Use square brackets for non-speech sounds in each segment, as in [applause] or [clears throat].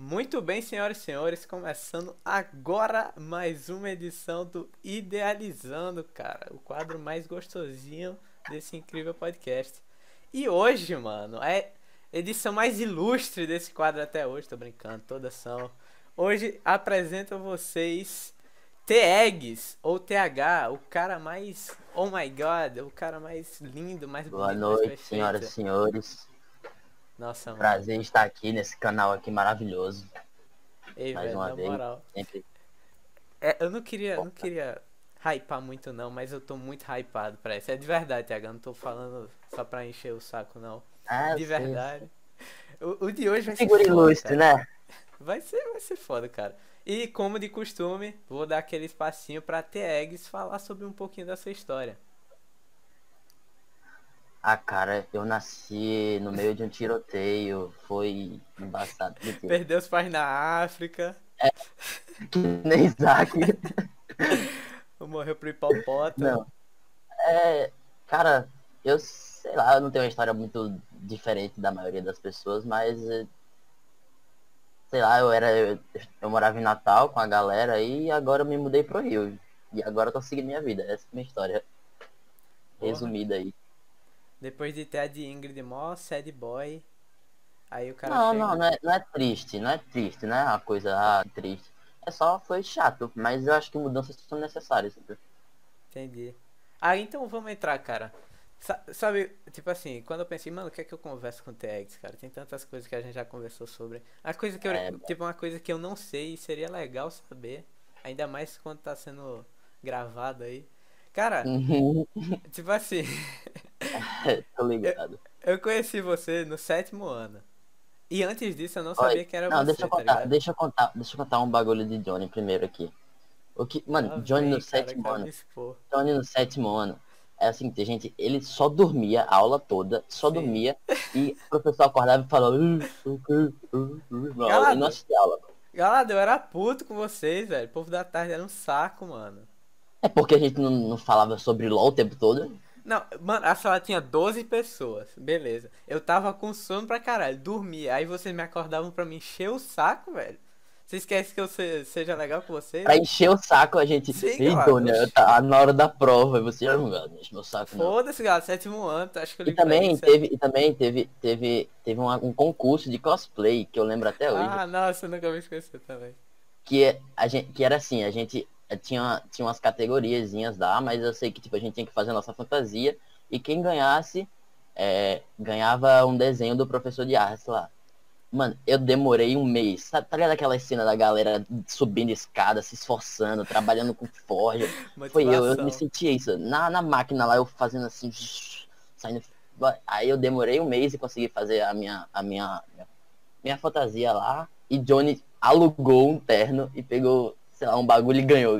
Muito bem, senhoras e senhores, começando agora mais uma edição do Idealizando, cara, o quadro mais gostosinho desse incrível podcast. E hoje, mano, é edição mais ilustre desse quadro até hoje, tô brincando, toda são. Hoje apresento a vocês T-Eggs, ou TH, o cara mais, oh my god, o cara mais lindo, mais Boa bonito, noite, mais senhoras e senhores. Nossa, mano. Prazer estar aqui nesse canal aqui maravilhoso. Ei, Mais velho, uma na vez. moral. Sempre. É, eu não queria, não queria hypar muito não, mas eu tô muito hypado pra isso. É de verdade, TH, não tô falando só pra encher o saco não. Ah, De eu verdade. O, o de hoje vai ser Figura ilustre, cara. né? Vai ser, vai ser foda, cara. E como de costume, vou dar aquele espacinho pra T-Eggs falar sobre um pouquinho da sua história. Ah, cara, eu nasci no meio de um tiroteio. Foi embaçado. Perdeu os pais na África, Que nem Isaac. [laughs] morreu pro hipopótamo. Não. É, cara, eu sei lá, eu não tenho uma história muito diferente da maioria das pessoas, mas eh, sei lá, eu era eu, eu morava em Natal com a galera e agora eu me mudei pro Rio. E agora eu tô seguindo minha vida. Essa é a minha história. Resumida aí. Depois de ter a de Ingrid mó sad boy. Aí o cara Não, chega... não, não é, não é triste, não é triste, não é uma coisa ah, triste. É só foi chato, mas eu acho que mudanças são necessárias. Entendi. Ah, então vamos entrar, cara. Sa- sabe, tipo assim, quando eu pensei, mano, o que é que eu converso com o TX, cara? Tem tantas coisas que a gente já conversou sobre. A coisa que eu, É, tipo, uma coisa que eu não sei e seria legal saber. Ainda mais quando tá sendo gravado aí. Cara, Uhum, tipo assim, [laughs] [laughs] Tô ligado. eu conheci você no sétimo ano. E antes disso eu não Olha, sabia que era Não, você, deixa eu tá contar, ligado? deixa eu contar, deixa eu contar um bagulho de Johnny primeiro aqui. O que, mano, Lá Johnny vem, no cara, sétimo quero ano. Johnny no sétimo ano, é assim, gente, ele só dormia a aula toda, só Sim. dormia, e o professor acordava e falava, e não assistia aula. Galera, eu era puto com vocês, velho. O povo da tarde era um saco, mano. É porque a gente não, não falava sobre LOL o tempo todo. Não, mano, a sala tinha 12 pessoas, beleza. Eu tava com sono pra caralho, dormia. Aí vocês me acordavam pra me encher o saco, velho. Vocês querem que eu se- seja legal com vocês? Pra encher o saco, a gente, Sim, ei, eu tá na hora da prova, e você, ah, não enche meu saco. Foda-se, galera, sétimo ano, tu acha que eu E também isso? teve, e também teve, teve, teve um, um concurso de cosplay, que eu lembro até hoje. Ah, nossa, eu nunca me esqueci também. que é- a gente que era assim, a gente tinha tinha umas categoriazinhas lá, mas eu sei que tipo a gente tinha que fazer a nossa fantasia e quem ganhasse eh, ganhava um desenho do professor de artes lá. Mano, eu demorei um mês. Sabe, tá ligado aquela cena da galera subindo escada, se esforçando, trabalhando com forja? Foi eu, eu me sentia isso. Na, na máquina lá, eu fazendo assim, saindo. Aí eu demorei um mês e consegui fazer a minha, a minha, minha fantasia lá. E Johnny alugou um terno e pegou, sei lá, um bagulho e ganhou.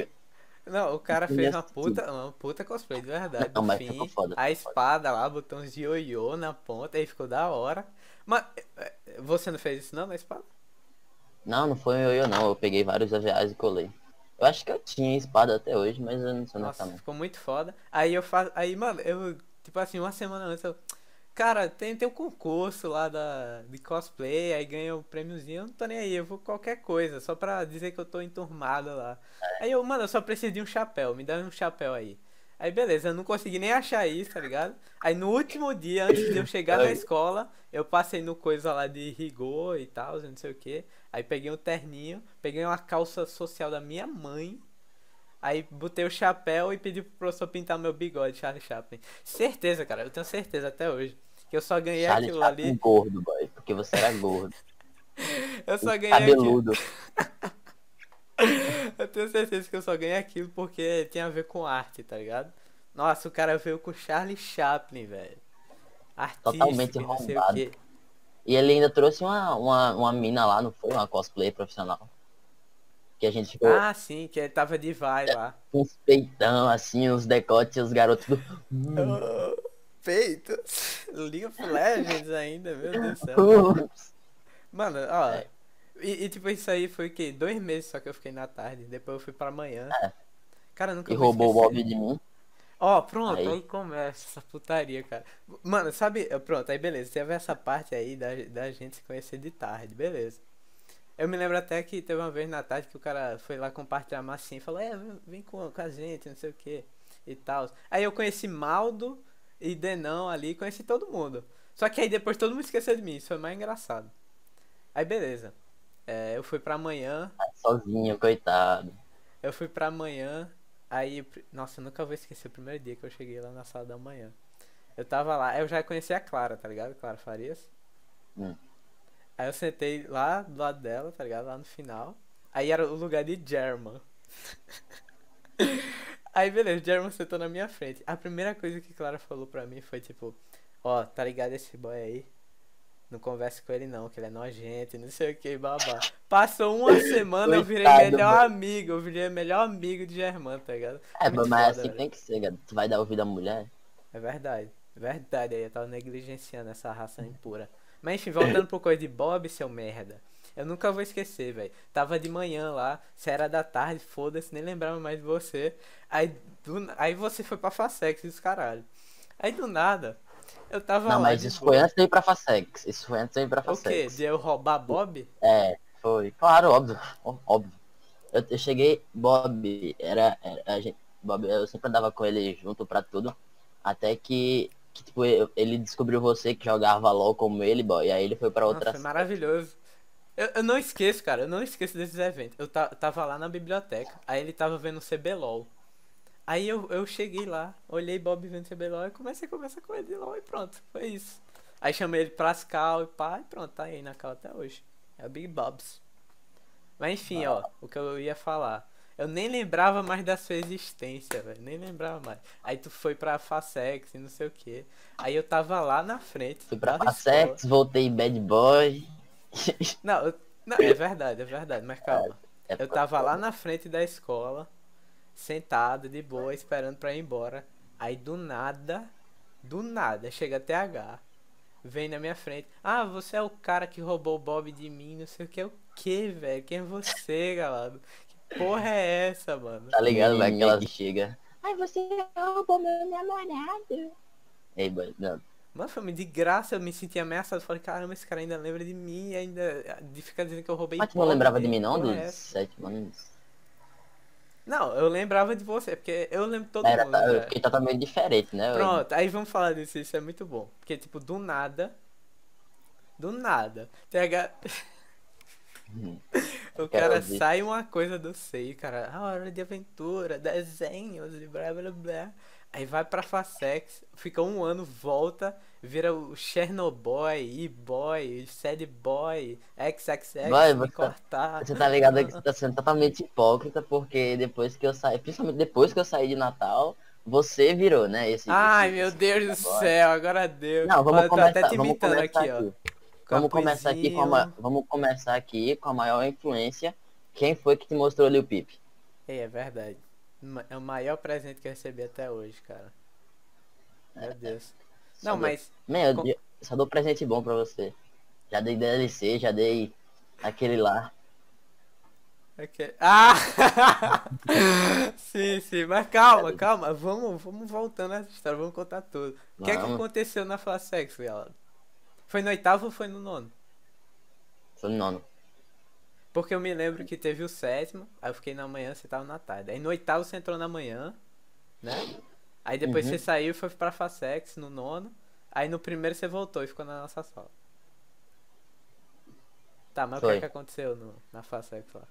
Não, o cara fez ia uma assistir. puta, uma puta cosplay, de verdade. Não, mas fim, foda, a espada lá, botões de ioiô na ponta, aí ficou da hora. Mas eh, você não fez isso não na espada? Não, não foi eu, eu não. Eu peguei vários AVAs e colei. Eu acho que eu tinha espada até hoje, mas eu não sei onde Nossa, tá não. ficou muito foda. Aí eu faço. Aí, mano, eu, tipo assim, uma semana antes eu. Cara, tem, tem um concurso lá da, de cosplay, aí ganha o prêmiozinho, eu não tô nem aí, eu vou qualquer coisa, só pra dizer que eu tô enturmado lá. Aí eu, mano, eu só preciso de um chapéu, me dá um chapéu aí. Aí beleza, eu não consegui nem achar isso, tá ligado? Aí no último dia, antes de eu chegar na escola, eu passei no coisa lá de rigor e tal, não sei o que. Aí peguei um terninho, peguei uma calça social da minha mãe. Aí botei o chapéu e pedi pro professor pintar meu bigode, Charlie Chaplin. Certeza, cara, eu tenho certeza até hoje. Que eu só ganhei Charlie aquilo Chaplin ali. gordo, boy. Porque você era gordo. [laughs] Eu só ganhei aquilo. Cabeludo. [laughs] Eu tenho certeza que eu só ganhei aquilo porque tinha a ver com arte, tá ligado? Nossa, o cara veio com Charlie Chaplin, velho. Artístico, Totalmente arrombado. E ele ainda trouxe uma, uma, uma mina lá, não foi? Uma cosplay profissional. Que a gente ficou Ah, sim, que ele tava de vai lá. com uns peitão, assim, os decotes, os garotos do... [laughs] Oh, peito. League of Legends ainda, meu Deus do céu. [laughs] Mano, ó. É. E, e, tipo, isso aí foi o quê? Dois meses só que eu fiquei na tarde. Depois eu fui pra manhã. É. Cara, nunca E roubou o esquecer. Bob de mim. Ó, pronto, aí. Aí. começa essa putaria, cara. Mano, sabe, pronto, aí beleza, teve essa parte aí da, da gente se conhecer de tarde, beleza. Eu me lembro até que teve uma vez na tarde que o cara foi lá compartilhar massinha e falou, é, vem, vem com, com a gente, não sei o que e tal. Aí eu conheci Maldo e Denão ali, conheci todo mundo. Só que aí depois todo mundo esqueceu de mim, isso foi mais engraçado. Aí beleza. É, eu fui pra amanhã. Sozinho, coitado. Eu fui pra amanhã. Aí, nossa, eu nunca vou esquecer o primeiro dia que eu cheguei lá na sala da manhã. Eu tava lá, eu já conheci a Clara, tá ligado? Clara Farias. Hum. Aí eu sentei lá do lado dela, tá ligado? Lá no final. Aí era o lugar de German. [laughs] Aí beleza, German sentou na minha frente. A primeira coisa que Clara falou pra mim foi tipo, ó, oh, tá ligado esse boy aí? Não converse com ele não, que ele é nojento, não sei o que, babá. Passou uma [laughs] semana, eu virei melhor mano. amigo, eu virei melhor amigo de German, tá ligado? É, Muito mas foda, assim velho. tem que ser, Tu vai dar ouvido à mulher? É verdade, é verdade, aí eu tava negligenciando essa raça impura. Mas enfim, voltando pro coisa de Bob, seu merda. Eu nunca vou esquecer, velho. Tava de manhã lá, se era da tarde, foda-se, nem lembrava mais de você. Aí, do, aí você foi pra Facex e os caralho. Aí do nada, eu tava Não, mas isso foi antes de ir pra Facex. Isso foi antes de ir pra Facex. O quê? De eu roubar Bob? É, foi. Claro, óbvio. Óbvio. Eu, eu cheguei, Bob, era, era a gente, Bob, eu sempre andava com ele junto pra tudo. Até que que tipo, ele descobriu você que jogava LOL como ele, boy, e aí ele foi para outra. Foi maravilhoso. Eu, eu, não esqueço, cara, eu não esqueço desses eventos. Eu tava lá na biblioteca, aí ele tava vendo o CBLOL. Aí eu, eu cheguei lá, olhei Bob vendo CBLOL e comecei a conversar com ele de LOL e pronto, foi isso. Aí chamei ele pra cal e pá, e pronto, tá aí na cal até hoje. É o Big Bobs. Mas enfim, ah. ó, o que eu ia falar. Eu nem lembrava mais da sua existência, velho. Nem lembrava mais. Aí tu foi pra Facex e não sei o que. Aí eu tava lá na frente. Fui pra Facex, voltei Bad Boy. [laughs] Não, eu, não, é verdade, é verdade, mas calma. É, é eu tava lá na frente da escola, sentado, de boa, esperando pra ir embora. Aí do nada, do nada, chega até H. Vem na minha frente. Ah, você é o cara que roubou o Bob de mim, não sei o que. É o que, velho? Quem é você, galado? porra é essa, mano? Tá ligado, vai que ela chega. Ai, você roubou meu namorado. Ei, boy, não. Mano, foi de graça, eu me senti ameaçado. Falei, caramba, esse cara ainda lembra de mim e ainda de ficar dizendo que eu roubei. Mas tu não lembrava de mim não, dos é sete anos? Não, eu lembrava de você, porque eu lembro todo Era, mundo. Tá, eu fiquei totalmente diferente, né? Pronto, aí vamos falar disso, isso é muito bom. Porque, tipo, do nada. Do nada. TH. [laughs] o cara sai uma coisa do seio, cara. A hora de aventura, desenhos e blá blá blá. Aí vai pra Facex, fica um ano, volta, vira o Chernobyl, E-Boy, Sad Boy, XXX, vai, você, cortar. Você tá ligado que você tá sendo [laughs] totalmente hipócrita, porque depois que eu saí, principalmente depois que eu saí de Natal, você virou, né? Esse, Ai, esse, meu Deus do céu, agora deu. Não, vamos começar, até te imitando aqui, aqui, ó. Vamos começar aqui com a, vamos começar aqui com a maior influência. Quem foi que te mostrou ali o Pip? É, é verdade. É o maior presente que eu recebi até hoje, cara. Meu Deus. Não, dou... mas. Meu, com... só dou presente bom pra você. Já dei DLC, já dei aquele lá. Okay. Ah! [laughs] sim, sim, mas calma, calma. Vamos, vamos voltando essa história, vamos contar tudo. O que é que aconteceu na Flasex, galera? Foi no oitavo ou foi no nono? Foi no nono. Porque eu me lembro que teve o sétimo, aí eu fiquei na manhã, você tava na tarde. Aí no oitavo você entrou na manhã, né? Aí depois uhum. você saiu e foi pra Facex no nono. Aí no primeiro você voltou e ficou na nossa sala. Tá, mas foi. o que, é que aconteceu no, na Facex lá?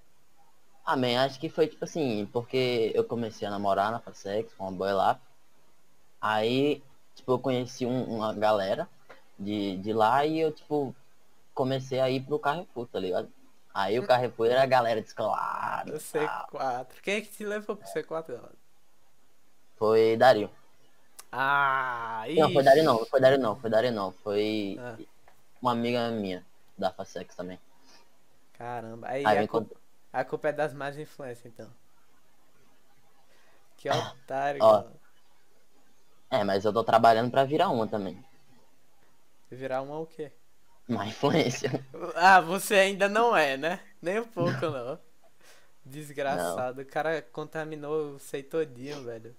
Ah, man, acho que foi tipo assim, porque eu comecei a namorar na Facex com uma boy lá. Aí, tipo, eu conheci um, uma galera de, de lá e eu, tipo, comecei a ir pro Carrefour, tá ligado? Aí o Carrefour era a galera descolada. O C4. Quem é que te levou pro C4? Foi Dario. Ah, Não, foi Dario não, foi Dario não, foi Dario não. Foi ah. uma amiga minha da Facex também. Caramba, aí, aí a, culpa, a, culpa, é das más influências, então. Que otário, Ó, É, mas eu tô trabalhando pra virar uma também. Virar uma o quê? Uma influência. Ah, você ainda não é, né? Nem um pouco não. não. Desgraçado. Não. O cara contaminou o sei todinho, velho.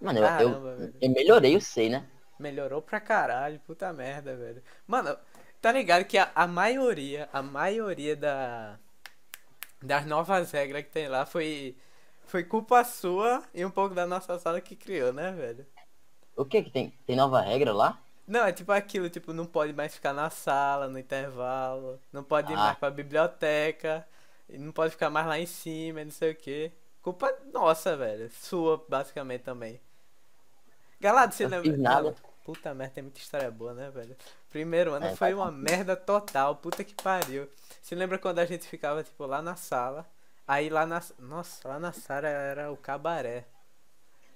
Mano, Caramba, eu, eu, eu melhorei o sei, né? Melhorou pra caralho, puta merda, velho. Mano, Tá ligado que a, a maioria, a maioria da, das novas regras que tem lá foi, foi culpa sua e um pouco da nossa sala que criou, né, velho? O que que tem? Tem nova regra lá? Não, é tipo aquilo, tipo, não pode mais ficar na sala, no intervalo, não pode ir Ah. mais pra biblioteca, não pode ficar mais lá em cima, e não sei o que. Culpa nossa, velho. Sua, basicamente, também. Galado, você lembra? nada. Puta merda, tem muita história boa, né, velho? Primeiro ano É, foi uma merda total, puta que pariu. Você lembra quando a gente ficava, tipo, lá na sala? Aí lá na. Nossa, lá na sala era o cabaré.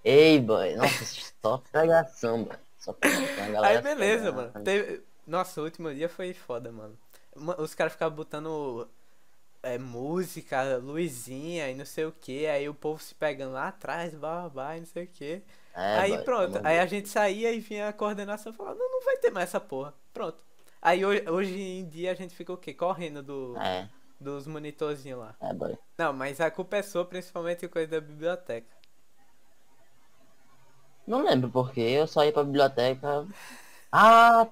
Ei, boy. Nossa, [laughs] só pegação, mano. Aí beleza, mano. Teve- Nossa, o último dia foi foda, mano. Ma- Os caras ficavam botando é, música, luzinha e não sei o que. Aí o povo se pegando lá atrás, babá, e não sei o que. É, aí boy, pronto. Aí a gente saía e vinha a coordenação e falava, não, não vai ter mais essa porra. Pronto. Aí hoje, hoje em dia a gente fica o quê? Correndo do, É, dos monitorzinhos lá. é, boy. Não, mas a culpa é sua, principalmente coisa da biblioteca. Não lembro porque eu só ia pra biblioteca. Ah!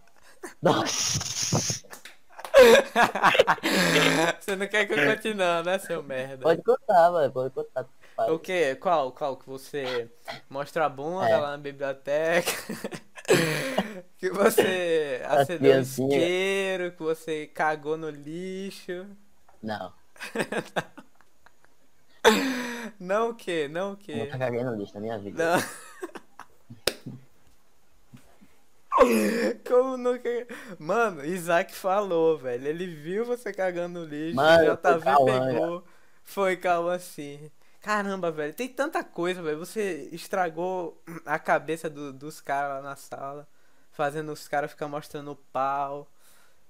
Nossa! [laughs] Você não quer que eu continue, né, seu merda? Pode contar, mano. Pode contar. Pai. O que? Qual? Qual? Que você mostra a bunda É. lá na biblioteca? [laughs] que você acendeu isqueiro, que você cagou no lixo. Não, [laughs] Não o que? Não o que? nunca caguei no lixo na minha vida. Não. [laughs] Como nunca. Mano, Isaac falou, velho. Ele viu você cagando no lixo, Mano, já tá Cauã, pegou. Foi calma assim. Caramba, velho, tem tanta coisa, velho. Você estragou a cabeça do- dos caras lá na sala, fazendo os caras ficar mostrando o pau,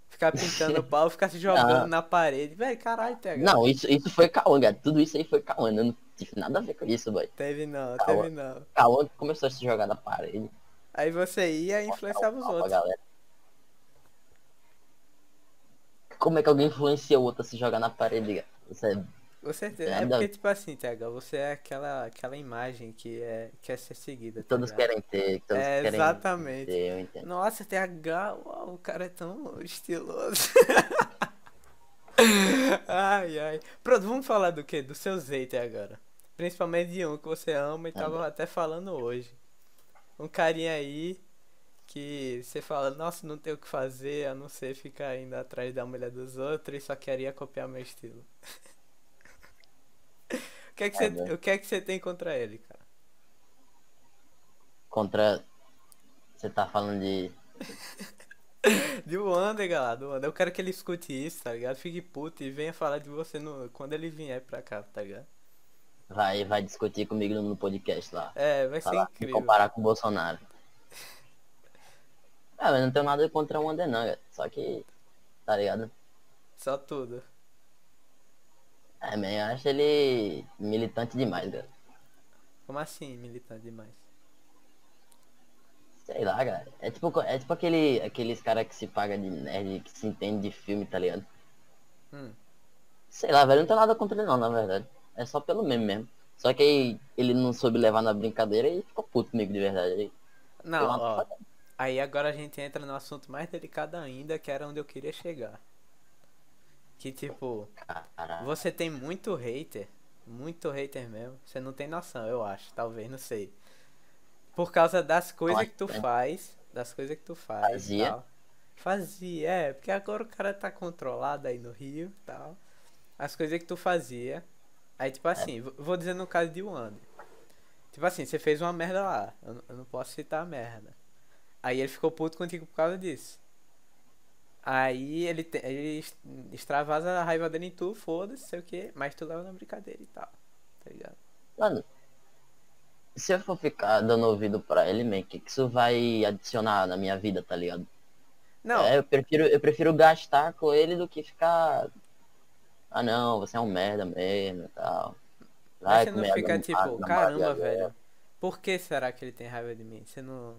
ficar pintando o pau, ficar se [laughs] jogando Não. na parede. Velho, caralho, TH. Não, isso, isso foi Cauã, cara. Tudo isso aí foi Cauã. Eu não tive nada a ver com isso, boy. Teve não, teve não. Cauã começou a se jogar na parede. Aí você ia e influenciava os outros. galera. Como é que alguém influencia o outro a se jogar na parede? Você é Com certeza. É porque, tipo assim, TH, você é aquela, aquela imagem que é, quer ser seguida. tá Todos querem ter, todos É, querem exatamente. ter. Nossa, TH, uau, o cara é tão estiloso. [laughs] ai, ai. Pronto, vamos falar do que? Do seu Zeite agora. Principalmente de um que você ama e tava bom. até falando hoje. Um carinha aí que você fala, nossa, não tem o que fazer, a não ser ficar indo atrás da mulher dos outros e só queria copiar meu estilo. [laughs] o, que é que você, o que é que você tem contra ele, cara? Contra. Você tá falando de. [laughs] De Wander, galera, do Wander. Eu quero que ele escute isso, tá ligado? Fique puto e venha falar de você no, quando ele vier pra cá, tá ligado? Vai, vai discutir comigo no podcast lá. É, vai ser me incrível. comparar com o Bolsonaro. É, mas não tenho nada contra o Wander não, cara. Só que. Tá ligado? Só tudo. É, man, eu acho ele militante demais, cara. Como assim, militante demais? Sei lá, cara. É tipo, é tipo aquele, aqueles caras que se paga de nerd, que se entende de filme, tá ligado? Hum. Sei lá, velho, não tem nada contra ele não, na verdade. É só pelo meme mesmo. Só que aí ele não soube levar na brincadeira e ficou puto comigo de verdade. Aí, Não, ó. Aí agora a gente entra no assunto mais delicado ainda, que era onde eu queria chegar. Que tipo, Caralho. você tem muito hater, muito hater mesmo. Você não tem noção, eu acho, talvez, não sei. Por causa das coisas que tu faz, das coisas que tu faz. Fazia? Tal. Fazia, é, porque agora o cara tá controlado aí no Rio e tal. As coisas que tu fazia. Aí, tipo É. assim, v- vou dizer no caso de Wander. Tipo assim, você fez uma merda lá. Eu, eu não posso citar a merda. Aí ele ficou puto contigo por causa disso. Aí ele, te- ele extravasa a raiva dele em tu, foda-se, sei o que, mas tu leva na brincadeira e tal. Tá ligado? Mano, se eu for ficar dando ouvido pra ele, man, que que isso vai adicionar na minha vida, tá ligado? Não, É, eu prefiro, eu prefiro gastar com ele do que ficar. Ah não, você é um merda mesmo e tal. mas você não fica tipo, caramba, velho. Por que será que ele tem raiva de mim? Você não.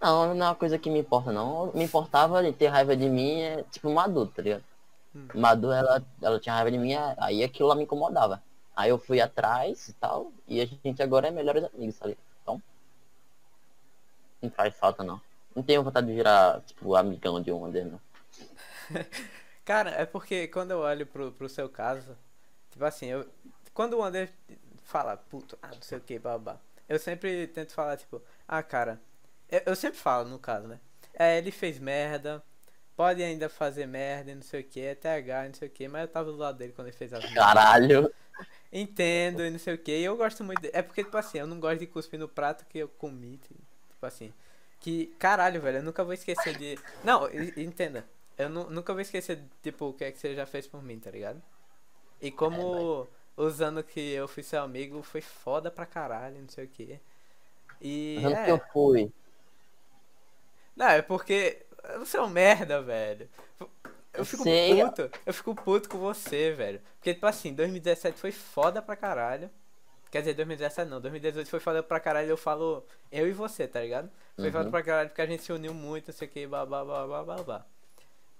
Não, não é uma coisa que me importa, não. Me importava de ter raiva de mim, é tipo Madu, tá ligado? Hum. Madu, ela, ela tinha raiva de mim, aí aquilo lá me incomodava. Aí eu fui atrás e tal, e a gente agora é melhores amigos, sabe? Então, não faz falta não. Não tenho vontade de virar, tipo, amigão de um não. [laughs] Cara, é porque quando eu olho pro, pro seu caso, tipo assim, eu, quando o André fala, puto, ah, não sei o que, babá, eu sempre tento falar, tipo, ah, cara, eu, eu sempre falo, no caso, né? É, ele fez merda, pode ainda fazer merda e não sei o que, é TH, não sei o que, mas eu tava do lado dele quando ele fez as merdas. Caralho. Entendo e não sei o que, e eu gosto muito. De... É porque, tipo assim, eu não gosto de cuspir no prato que eu comi, tipo assim. Que, caralho, velho, eu nunca vou esquecer de. Não, entenda. Eu nu nunca vou esquecer, tipo, o que é que você já fez por mim, tá ligado? E como é, usando que eu fui seu amigo, foi foda pra caralho, não sei o que. E. Usando é... que eu fui. Não, é porque. Você é um merda, velho. Eu fico Sei. puto. Eu fico puto com você, velho. Porque, tipo assim, 2017 foi foda pra caralho. Quer dizer, 2017 não, 2018 foi foda pra caralho, eu falo eu e você, tá ligado? Foi Uhum. foda pra caralho porque a gente se uniu muito, não sei o que, babá, babá, babá.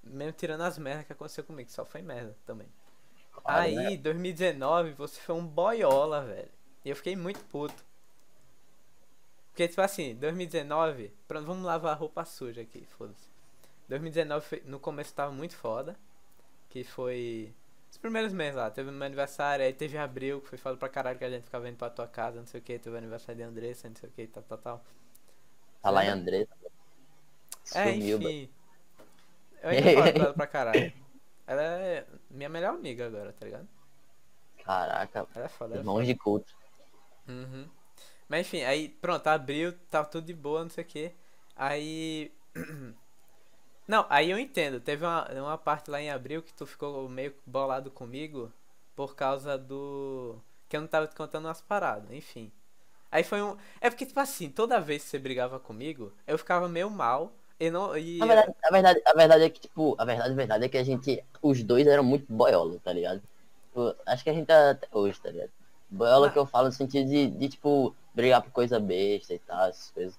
Mesmo tirando as merdas que aconteceu comigo, só foi merda também. Claro, Aí, né? 2019, você foi um boiola, velho. E eu fiquei muito puto. Porque, tipo assim, 2019. Pronto, vamos lavar a roupa suja aqui, foda-se. 2019 foi- no começo tava muito foda. Que foi. Os primeiros meses lá. Teve meu aniversário, aí teve abril, que foi foda pra caralho que a gente ficava indo pra tua casa, não sei o que. Teve o aniversário de Andressa, não sei o que, tal, tal, tal. Tá lá em? André. É, Sumiu, enfim. Eu ainda falo com ela pra [laughs] caralho. Ela é minha melhor amiga agora, tá ligado? Caraca, Ela é foda, é irmãos de culto. Uhum. Mas enfim, aí pronto, abriu, tava tudo de boa, não sei o que. Aí. [clears throat] Não, aí eu entendo. Teve uma, uma parte lá em abril que tu ficou meio bolado comigo por causa do. Que eu não tava te contando umas paradas, enfim. Aí foi um. É porque, tipo assim, toda vez que você brigava comigo, eu ficava meio mal. E não. E, A verdade, a verdade, a verdade é que, tipo, a verdade, a verdade é que a gente, os dois eram muito boiola, tá ligado? Tipo, acho que a gente tá até hoje, tá ligado? Boiola Ah. que eu falo no sentido de, de, tipo, brigar por coisa besta e tal, essas coisas.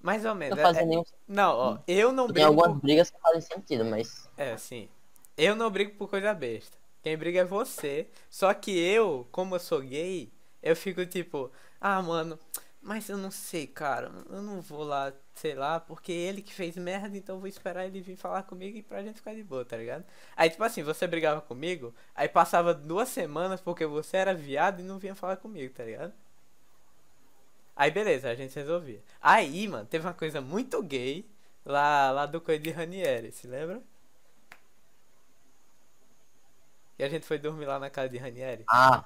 mais ou menos. Não é- é- nenhum Não, ó, eu não Tem brigo. algumas por- brigas que fazem sentido, mas. É, sim. Eu não brigo por coisa besta. Quem briga é você. Só que eu, como eu sou gay, eu fico tipo, ah, mano, mas eu não sei, cara. Eu não vou lá, sei lá, porque ele que fez merda, então vou esperar ele vir falar comigo e pra gente ficar de boa, tá ligado? Aí, tipo assim, você brigava comigo, aí passava duas semanas porque você era viado e não vinha falar comigo, tá ligado? Aí beleza, a gente resolvia. Aí, mano, teve uma coisa muito gay lá, lá do coisa de Ranieri, se lembra? E a gente foi dormir lá na casa de Ranieri. Ah!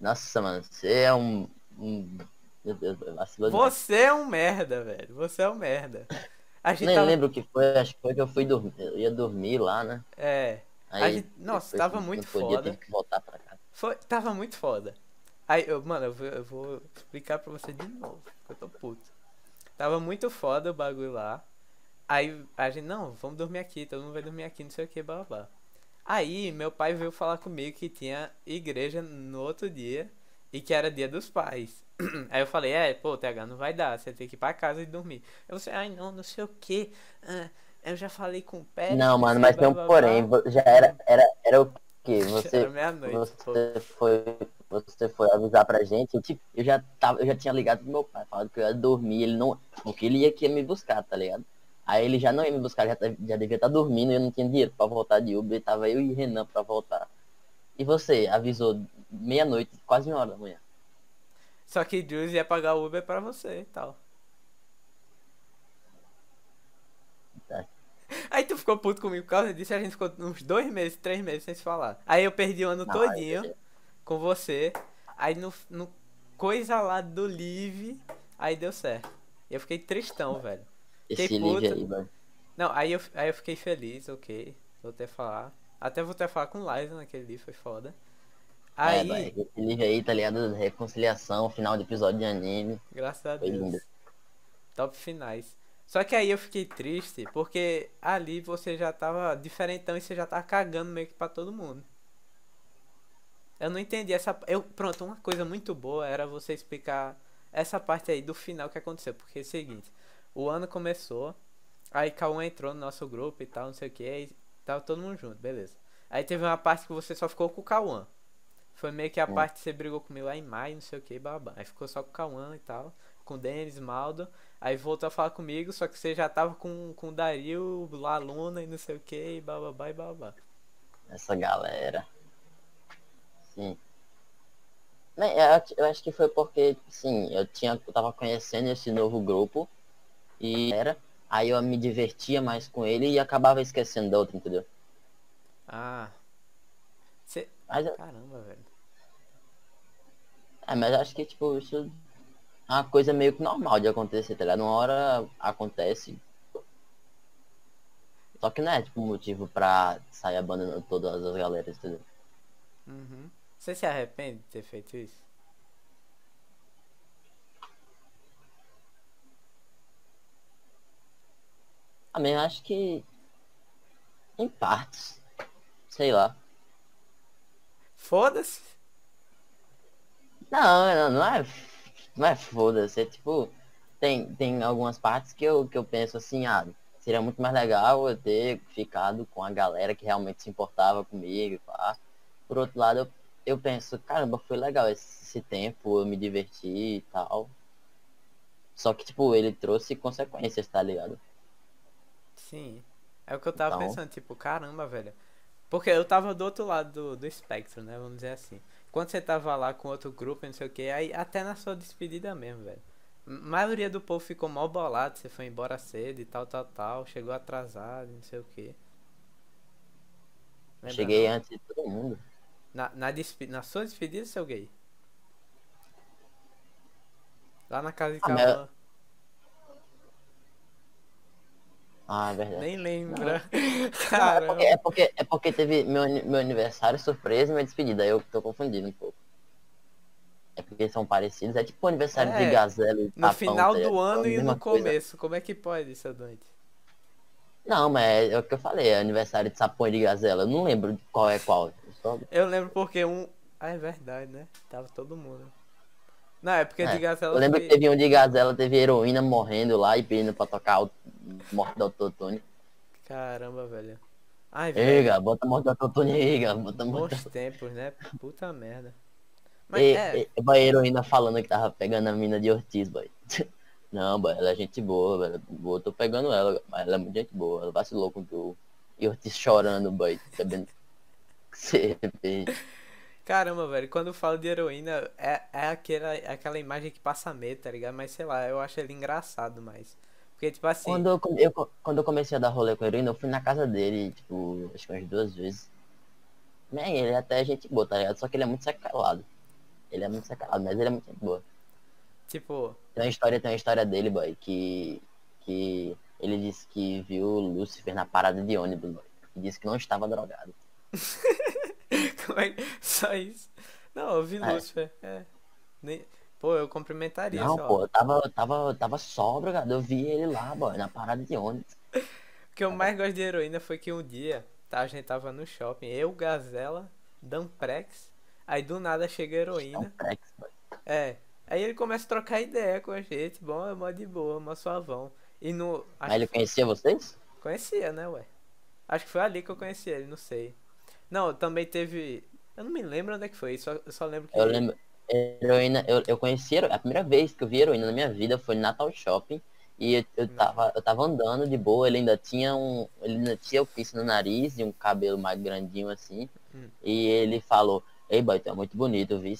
Nossa, mano, você é um. um... Meu Deus, vacilou. Você é um merda, velho. Você é um merda. A gente Nem tava... lembro o que foi, acho que foi que eu fui dormir. Eu ia dormir lá, né? É. Aí, gente- nossa, tava muito podia, foda. tive que voltar pra casa. Foi, tava muito foda. Aí, eu, mano, eu vou, eu vou explicar pra você de novo, porque eu tô puto. Tava muito foda o bagulho lá. Aí a gente, não, vamos dormir aqui, todo mundo vai dormir aqui, não sei o que, blá. Aí meu pai veio falar comigo que tinha igreja no outro dia e que era dia dos pais. [clears throat] Aí eu falei, é, pô, TH, não vai dar, você tem que ir pra casa e dormir. Eu falei, ai não, não sei o que. eu já falei com o pé. Não, mano, mas tem um porém. Já era, era, era o quê? [laughs] Você, você foi, você foi avisar pra gente. Tipo, eu já tava, eu já tinha ligado pro meu pai, falando que eu ia dormir, ele não, porque ele ia que ia me buscar, tá ligado? Aí ele já não ia me buscar, já, tá- já devia estar dormindo, e eu não tinha dinheiro pra voltar de Uber, tava eu e Renan pra voltar. E você avisou meia-noite, quase uma hora da manhã. Só que Jules ia pagar o Uber pra você e tal. Tá. Aí tu ficou puto comigo por causa disso a gente ficou uns dois meses, três meses sem se falar. Aí eu perdi o ano Não, todinho com você. Aí no, no coisa lá do Live, aí deu certo. Eu fiquei tristão, velho. Esse live puto. aí, mano. Não, aí eu, aí eu fiquei feliz, ok. Voltei a falar. Até voltei a falar com o Liza naquele livro, foi foda. É, Aí, vai, esse live aí, tá ligado? Reconciliação, final de episódio de anime. graças a Foi Deus. lindo. Top finais. Só que aí eu fiquei triste porque ali você já tava diferentão e você já tava cagando meio que pra todo mundo. Eu não entendi essa. Eu, pronto, uma coisa muito boa era você explicar essa parte aí do final que aconteceu. Porque é o seguinte: o ano começou, aí Cauã entrou no nosso grupo e tal, não sei o que, tava todo mundo junto, beleza. Aí teve uma parte que você só ficou com o Cauã. Foi meio que a Hum. parte que você brigou comigo lá em maio, não sei o que, babá. Aí ficou só com o Cauã e tal, com o Denis, Maldo. Aí voltou a falar comigo, só que você já tava com, com o Dario, lá Luna e não sei o que, e bababá e babá. Essa galera. Sim. Bem, eu, eu acho que foi porque, sim, eu tinha, eu tava conhecendo esse novo grupo e era, aí eu me divertia mais com ele e acabava esquecendo da outra, entendeu? Ah. Você. Mas, Caramba, velho. é, mas acho que, tipo, isso é uma coisa meio que normal de acontecer, tá ligado? Uma hora acontece. Só que não é, tipo, motivo pra sair abandonando todas as galeras, entendeu? Uhum. Você se arrepende de ter feito isso? Também eu acho que. Em partes. Sei lá. Foda-se! Não, não, não é. Não é foda-se. É tipo. Tem, tem algumas partes que eu, que eu penso assim, ah, seria muito mais legal eu ter ficado com a galera que realmente se importava comigo. Pá. Por outro lado, eu, eu penso, caramba, foi legal esse, esse tempo, eu me diverti e tal. Só que, tipo, ele trouxe consequências, tá ligado? Sim. É o que eu tava Então- pensando, tipo, caramba, velho. Porque eu tava do outro lado do, do espectro, né? Vamos dizer assim. Quando você tava lá com outro grupo, não sei o que, aí até na sua despedida mesmo, velho. A maioria do povo ficou mal bolado, você foi embora cedo e tal, tal, tal, chegou atrasado, não sei o que. Cheguei antes de todo mundo. Na, na, despe- na sua despedida, seu gay? Lá na casa de Ah, mas- Cauã. Ah, é verdade. Nem lembra. [laughs] É, é, porque, é porque teve meu, meu aniversário surpresa e minha despedida. aí Eu tô confundindo um pouco. É porque são parecidos. É tipo o aniversário É, de Gazela e No final tá do a ano e no coisa. começo. Como é que pode, seu doente? Não, mas é, é o que eu falei. É aniversário de Sapão e de Gazela. Eu não lembro qual é qual. Eu só- Eu lembro porque um. Ah, é verdade, né? Tava todo mundo. Não, é porque É, de Gazela Eu lembro foi- que teve um de Gazela, teve heroína morrendo lá e pedindo pra tocar o Morte do Autotune. Caramba, velho. Ai, velho. Gá, bota a Morte do Autotune aí, Gá, bota Morte Bons do tempos, né? Puta merda. Mas E, é. e, a heroína falando que tava pegando a mina de Ortiz, boy. [laughs] Não, boy, ela é gente boa, velho. Boa, tô pegando ela, mas ela é muito gente boa. Ela vacilou com tu. E Ortiz chorando, boy. Bebendo [laughs] cerveja. Caramba, velho. Quando eu falo de heroína, é, é aquela, aquela imagem que passa medo, tá ligado? Mas sei lá, eu acho ele engraçado mais. Porque, tipo assim. Quando eu, eu, quando eu comecei a dar rolê com a heroína, eu fui na casa dele, tipo, acho que umas duas vezes. Man, ele é até gente boa, tá ligado? Só que ele é muito secalado. Ele é muito secalado, mas ele é muito gente boa. Tipo. Tem uma história, tem uma história dele, boy, que, que ele disse que viu o Lucifer na parada de ônibus, boy. E disse que não estava drogado. [laughs] [laughs] Como é Só isso. Não, eu vi É. Lúcifer. É. Nem... Pô, eu cumprimentaria Não, só. pô, eu tava, eu tava, eu tava sóbrio, cara. Eu vi ele lá, boy, na parada de ônibus. [laughs] O que eu mais gosto de heroína foi que um dia tá, a gente tava no shopping, eu, Gazela, Damprex, aí do nada chega a heroína. É. Aí ele começa a trocar ideia com a gente, bom, é mó de boa, mó suavão. E no. Mas ele conhecia vocês? conhecia, né, ué? Acho que foi ali que eu conheci ele, não sei. Não, também teve. Eu não me lembro onde é que foi, só, eu só lembro que. Eu lembro. Heroína, eu, eu conheci a primeira vez que eu vi heroína na minha vida foi no Natal Shopping. E eu, eu, tava, eu tava andando de boa, ele ainda tinha um. Ele ainda tinha o piercing no nariz e um cabelo mais grandinho assim. Hum. E ele falou, ei boy, tu é muito bonito, viu?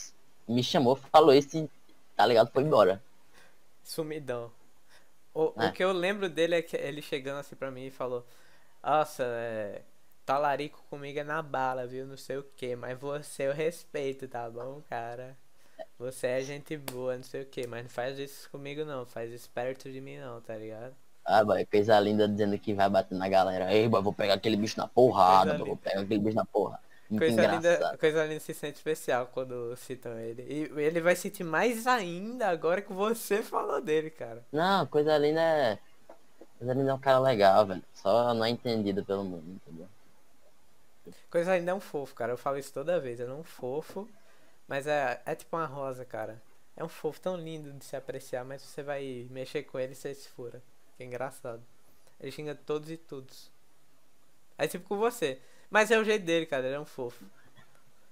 Me chamou, falou isso e, tá ligado? Foi embora. Sumidão. O, É. o que eu lembro dele é que ele chegando assim pra mim e falou: Nossa, é, talarico comigo é na bala, viu? Não sei o que, mas você eu respeito, tá bom, cara? Você é gente boa, não sei o que, mas não faz isso comigo não, faz isso perto de mim não, tá ligado? Ah, boy, coisa linda dizendo que vai bater na galera. Ei, boy, vou pegar aquele bicho na porrada, boy, vou pegar aquele bicho na porra. Muito Coisa engraçado. linda, coisa linda se sente especial quando citam ele. E ele vai sentir mais ainda agora que você falou dele, cara. Não, coisa linda é. Coisa linda é um cara legal, velho. Só não é entendido pelo mundo, entendeu? Coisa ainda é um fofo, cara. Eu falo isso toda vez. Ele é um fofo, mas é, é tipo uma rosa, cara. É um fofo tão lindo de se apreciar, mas você vai mexer com ele e você se fura. Que é engraçado. Ele xinga todos e todos. É tipo com você. Mas é o jeito dele, cara. Ele é um fofo.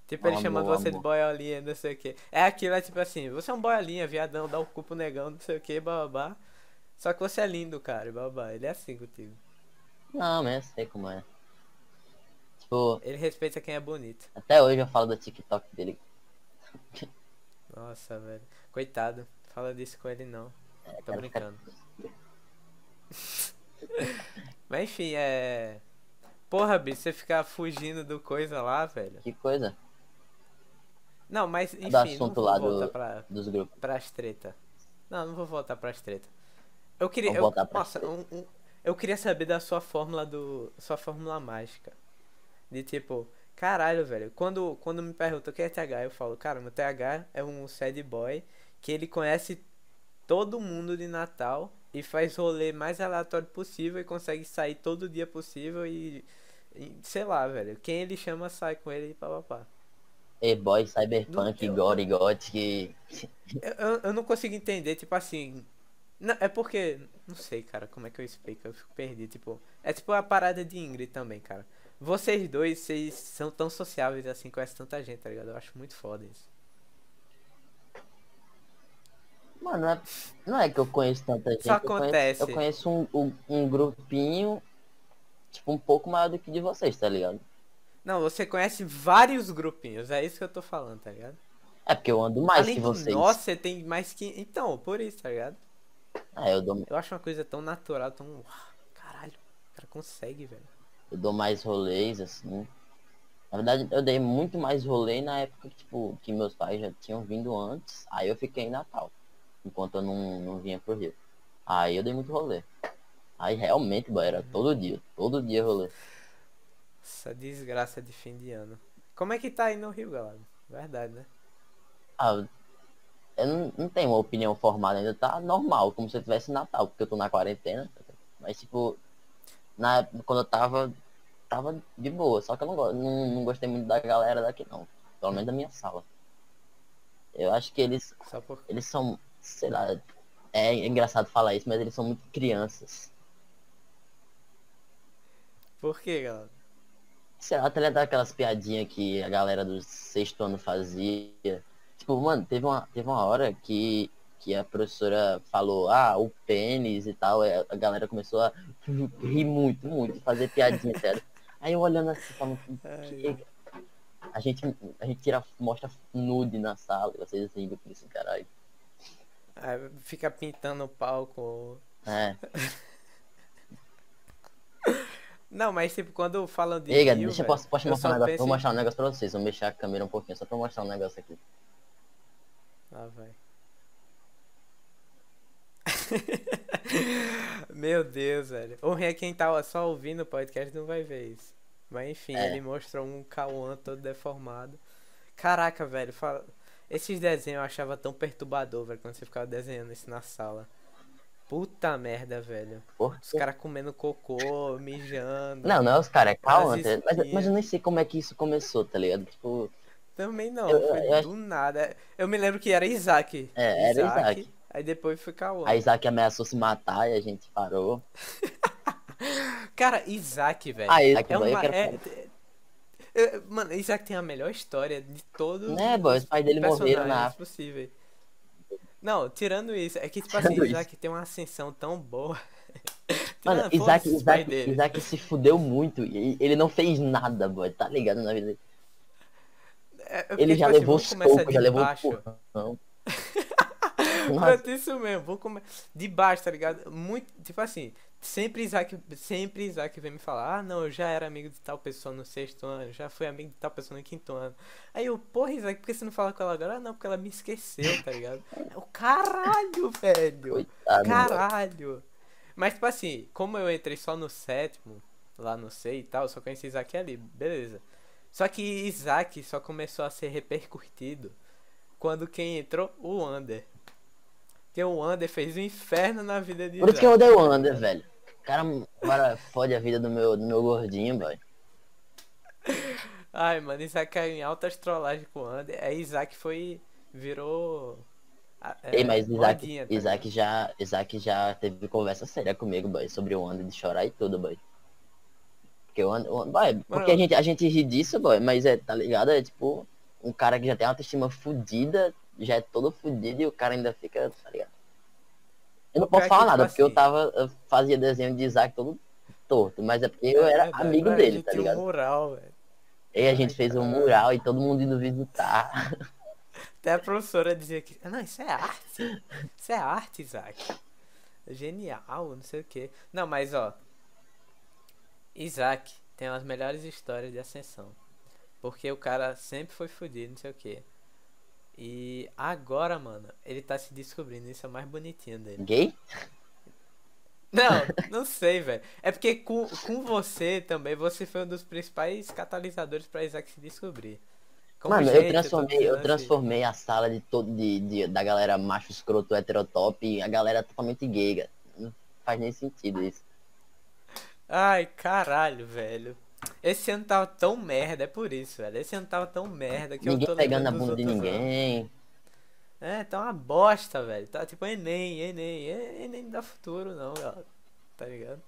Tipo, ele Amor, chamando você de amor. boiolinha, não sei o que. É aquilo, é tipo assim, você é um boiolinha, viadão, dá o cu pro negão, não sei o que, babá. Só que você é lindo, cara, babá. Ele é assim contigo. Não, mas eu sei como é. Tipo, Ele respeita quem é bonito. até hoje eu falo do TikTok dele. Nossa, velho. Coitado. Fala disso com ele não. Tô cara, brincando. [laughs] Mas enfim, é. Porra, bicho, você ficar fugindo do coisa lá, velho. Que coisa. Não, mas enfim, do não assunto vou lá voltar do, pra, dos grupos. pras treta. Não, não vou voltar pras treta. Eu queria. Vamos Eu, voltar pras nossa, um- um- eu queria saber da sua fórmula do. Sua fórmula mágica. De tipo, caralho, velho. Quando, quando me perguntam o que é TH, eu falo, cara, meu TH é um sad boy que ele conhece todo mundo de Natal e faz rolê mais aleatório possível e consegue sair todo dia possível e. e sei lá, velho. Quem ele chama sai com ele e papapá. E-boy, cyberpunk, eu- gore, gothic. Eu, eu não consigo entender, tipo assim. Não, é porque. Não sei, cara, como é que eu explico? Eu fico perdido. Tipo, é tipo a parada de Ingrid também, cara. Vocês dois, vocês são tão sociáveis assim, conhecem tanta gente, tá ligado? Eu acho muito foda isso. Mano, não é, não é que eu conheço tanta gente. Só eu conheço- acontece. Eu conheço, um, um, um grupinho, tipo, um pouco maior do que de vocês, tá ligado? Não, você conhece vários grupinhos, é isso que eu tô falando, tá ligado? É porque eu ando mais Além que vocês. nosso, você tem mais que. Então, por isso, tá ligado? É, eu dou, Eu acho uma coisa tão natural, tão. Caralho, o cara consegue, velho. Eu dou mais rolês, assim. Na verdade, eu dei muito mais rolê na época que, tipo, que meus pais já tinham vindo antes. Aí eu fiquei em Natal. Enquanto eu não, não vinha pro Rio. Aí eu dei muito rolê. Aí realmente, boy, era todo dia. Todo dia rolê. Essa desgraça de fim de ano. Como é que tá aí no Rio, galera? Verdade, né? Ah, eu não, não tenho uma opinião formada ainda, tá normal, como se eu tivesse Natal, porque eu tô na quarentena. Mas tipo, na quando eu tava, tava de boa, só que eu não, não, não gostei muito da galera daqui não. Pelo menos da minha sala. Eu acho que eles, Só por. eles são, sei lá, é engraçado falar isso, mas eles são muito crianças. Por quê, galera? Sei lá, ligado aquelas piadinhas que a galera do sexto ano fazia. Tipo, mano, teve uma, teve uma hora que, que a professora falou, ah, o pênis e tal, e a a galera começou a rir muito, muito, fazer piadinha, sério. Aí eu olhando assim, falando, Ai, que... a gente, a gente tira, mostra nude na sala, vocês assim, por isso, caralho. Aí fica pintando o palco. É. [laughs] Não, mas tipo, quando falam de. Ei, Rio, deixa eu posso, posso eu mostrar um negócio, vou mostrar um negócio pra vocês, vou mexer a câmera um pouquinho, só pra mostrar um negócio aqui. Ah, vai. [laughs] Meu Deus, velho. O ruim é quem tá só ouvindo o podcast não vai ver isso. Mas enfim, É. ele mostrou um Cauã todo deformado. Caraca, velho. Fala... Esses desenhos eu achava tão perturbador, velho, quando você ficava desenhando isso na sala. Puta merda, velho. Por Os caras comendo cocô, mijando. Não, não é os caras, é calma, tá mas, mas eu nem sei como é que isso começou, tá ligado? Tipo, Também não, Eu- foi eu acho- do nada. Eu me lembro que era Isaac. É, era Isaac. Aí depois foi Cauã. a Isaac ameaçou se matar e a gente parou. [laughs] Cara, Isaac, velho. Ah, Isaac, é uma. quero é- é- Mano, Isaac tem a melhor história de todos Né, boy, os pais dele morreram na possíveis. Não, tirando isso, é que tipo assim, Tirando Isaac tem uma ascensão tão boa. [laughs] Mano, Isaac, Isaac. Isaac se fudeu muito e ele não fez nada, boy, tá ligado na vida dele. É, é Ele já assim, levou soco, já levou baixo. porrão. [laughs] Pronto, isso mesmo, vou comer de baixo, tá ligado? Muito, tipo assim, sempre Isaac, sempre Isaac vem me falar, ah, não, eu já era amigo de tal pessoa no sexto ano, já fui amigo de tal pessoa no quinto ano. Aí eu, porra, Isaac, por que você não fala com ela agora? Ah, não, porque ela me esqueceu, tá ligado? O caralho, velho! coitado, boy. Caralho! Mas, tipo assim, como eu entrei só no sétimo, lá no C e tal, só conheci Isaac ali, beleza. Só que Isaac só começou a ser repercutido quando quem entrou, o Under. Porque o Under fez um inferno na vida de Por isso que eu odeio o Under, velho. O cara agora fode a vida do meu, do meu gordinho, boy. Ai, mano, Isaac caiu em altas trollagens com o Under. Aí Isaac foi. virou. é, Ei, mas Isaac, modinha, tá Isaac, já, Isaac já teve conversa séria comigo, boy, sobre o Under de chorar e tudo, boy. Porque o Under, o- boy, porque a gente, a gente ri disso, boy, mas é, tá ligado? É tipo, um cara que já tem uma autoestima fodida, já é todo fudido e o cara ainda fica, tá ligado? Eu não posso falar nada, tipo porque eu assim- tava. Eu fazia desenho de Isaac todo torto, mas é porque eu era É, amigo dele, tá ligado? Um mural, velho. E a gente Ai, fez um mural e todo mundo indo visitar. Até a professora dizia que. Não, isso é arte. Isso é arte, Isaac. Genial, não sei o que. Não, mas ó. Isaac tem as melhores histórias de ascensão. Porque o cara sempre foi fudido, não sei o que. E agora, mano, ele tá se descobrindo. Isso é mais bonitinho dele. Gay? Não, [laughs] não sei, velho. É porque com, com você também, você foi um dos principais catalisadores pra Isaac se descobrir. Como Mano, gente, eu transformei, dizendo eu assim. transformei a sala de todo de, de- da galera macho escroto heterotop em a galera totalmente gay, cara. Não faz nem sentido isso. Ai, caralho, velho. Esse ano tava tão merda, é por isso, velho. Esse ano tava tão merda que ninguém eu tô pegando a bunda de outros anos. ninguém. É, tá uma bosta, velho. Tá tipo Enem, Enem. Enem não dá futuro, não, galera. Tá ligado?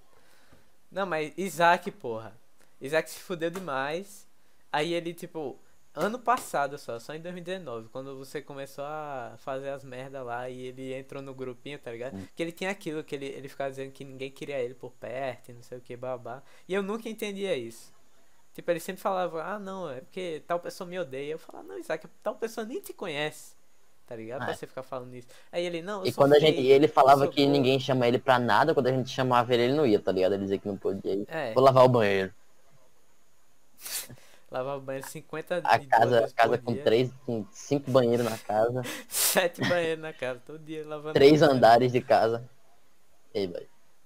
Não, mas Isaac, porra. Isaac se fudeu demais. Aí ele, tipo, ano passado só, só em 2019, quando você começou a fazer as merda lá e ele entrou no grupinho, tá ligado? Que ele tinha aquilo, que ele, ele ficava dizendo que ninguém queria ele por perto e não sei o que, babá. E eu nunca entendia isso. Tipo, ele sempre falava, ah, não, é porque tal pessoa me odeia. Eu falava, não, Isaac, tal pessoa nem te conhece. Tá ligado? Pra É. você ficar falando isso. Aí ele, não, E quando a gente. e ele falava que gordo." ninguém chama ele pra nada, quando a gente chamava ele, ele não ia, tá ligado? Ele dizia que não podia ir. É, Vou lavar o banheiro. [laughs] lavava banheiro 50 A casa, a casa com dia. três, com cinco banheiros na casa, [laughs] Sete banheiros na casa, todo dia lavando. três andares de casa. Ei.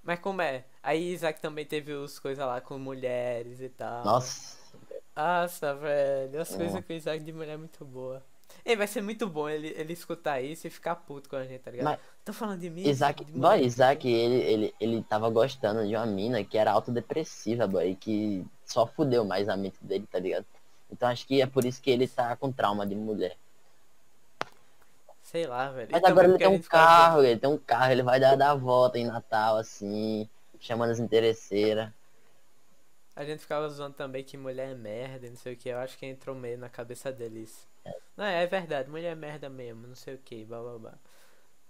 Mas como é? Aí Isaac também teve os coisas lá com mulheres e tal. Nossa. Nossa, velho. As coisas Nossa. com Isaac de mulher é muito boa. Ei, vai ser muito bom ele, ele escutar isso e ficar puto com a gente, tá ligado? Mas- Tô falando de mim. Isaac, de boy. Isaac, ele, ele, ele tava gostando de uma mina que era autodepressiva, boy, e que só fudeu mais a mente dele, tá ligado? Então acho que é por isso que ele tá com trauma de mulher. Sei lá, velho. Mas E também agora ele tem um carro, ele tem um carro, ele vai dar, dar a volta em Natal, assim, chamando as interesseiras. A gente ficava zoando também que mulher é merda e não sei o que. Eu acho que entrou meio na cabeça deles. Não, é verdade, mulher é merda mesmo, não sei o que, blá blá blá.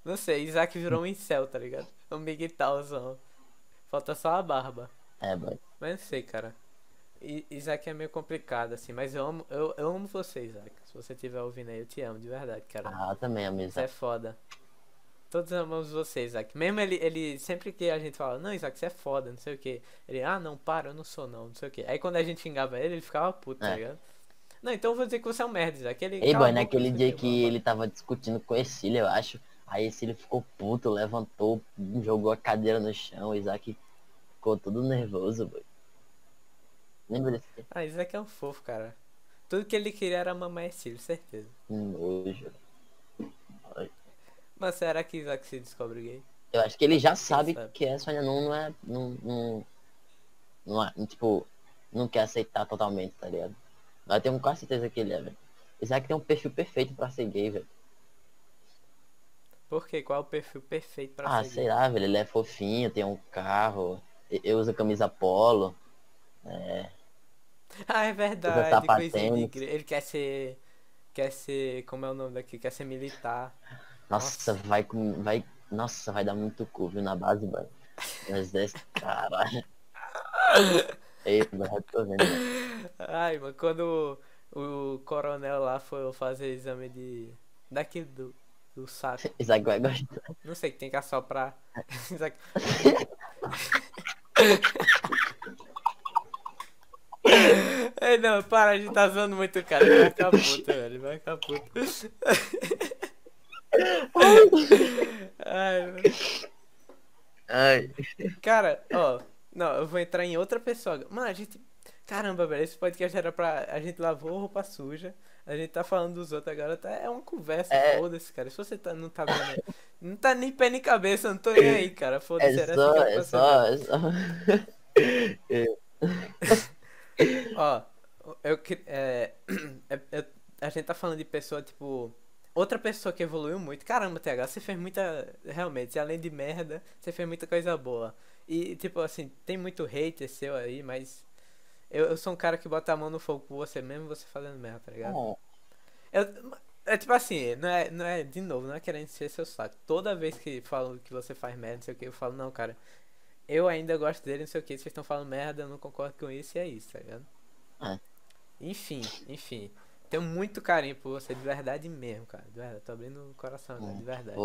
Não sei, Isaac virou um incel, tá ligado? Um miguelzão. Falta só a barba. É, boy. Mas não sei, cara. I- Isaac é meio complicado, assim, mas eu amo, eu, eu amo você, Isaac. Se você estiver ouvindo aí, eu te amo, de verdade, cara. Ah, também, Você é foda. Todos amamos você, Isaac. Mesmo ele, ele, sempre que a gente fala, não, Isaac, você é foda, não sei o que. Ele, ah, não, para, eu não sou não, não sei o que. Aí quando a gente xingava ele, ele ficava puto, tá É. ligado? Não, então eu vou dizer que você é um merda, Isaac. Ele, Ei, boy, naquele dia que blá. ele tava discutindo com esse eu acho. Aí esse ele ficou puto, levantou, jogou a cadeira no chão, o Isaac ficou todo nervoso, boy. Lembra desse Ah, Isaac é um fofo, cara. Tudo que ele queria era mamar Ercílio, certeza. nojo? Mas será que Isaac se descobre gay? Eu acho que ele já sabe sabe? que essa não, não é. Não, não, não é. Tipo, não quer aceitar totalmente, tá ligado? Mas eu tenho quase certeza que ele é, velho. Isaac tem um perfil perfeito pra ser gay, velho. Por quê? Qual é o perfil perfeito pra Ah, ser sei gay? lá, velho. Ele é fofinho, tem um carro. Eu uso camisa polo. É. [laughs] Ah, é verdade. Igre- Ele quer ser. Quer ser. Como é o nome daqui? Quer ser militar. Nossa, vai com. Vai. Nossa, vai dar muito cu, viu, na base, velho. [laughs] Mas desse. Caralho. [laughs] Eita, eu tô vendo. velho. Ai, mano, quando o, o coronel lá foi fazer exame de. Daquele do, do saco. Isaac vai gostar. Não sei que tem que assoprar. Isaac- [laughs] Ei, não, para, a gente tá zoando muito cara. Vai ficar puto, velho. Vai ficar puto. [laughs] Ai, mano. Ai. Cara, ó, não, eu vou entrar em outra pessoa. Mano, a gente. Caramba, velho, esse podcast era pra. A gente lavou roupa suja. A gente tá falando dos outros agora. Tá... É uma conversa, É. foda-se, cara. Se você tá, não tá vendo. Não tá nem pé nem cabeça, não tô nem aí, cara. Foda-se, É era só, assim que é só, é só. [laughs] Ó, eu é, é- é- a gente tá falando de pessoa, tipo. Outra pessoa que evoluiu muito. Caramba, TH, você fez muita. Realmente, além de merda, você fez muita coisa boa. E, tipo, assim, tem muito hater seu aí, mas. Eu, eu sou um cara que bota a mão no fogo por você mesmo, você fazendo merda, tá ligado? Bom, Eu, é tipo assim, não é, não é, de novo, não é querendo ser seu saco. Toda vez que falam que você faz merda, não sei o que, eu falo, não, cara, eu ainda gosto dele, não sei o que, vocês estão falando merda, eu não concordo com isso e é isso, tá ligado? É. Enfim, enfim. Tenho muito carinho por você, de verdade mesmo, cara. De verdade, tô abrindo o coração, cara, de verdade.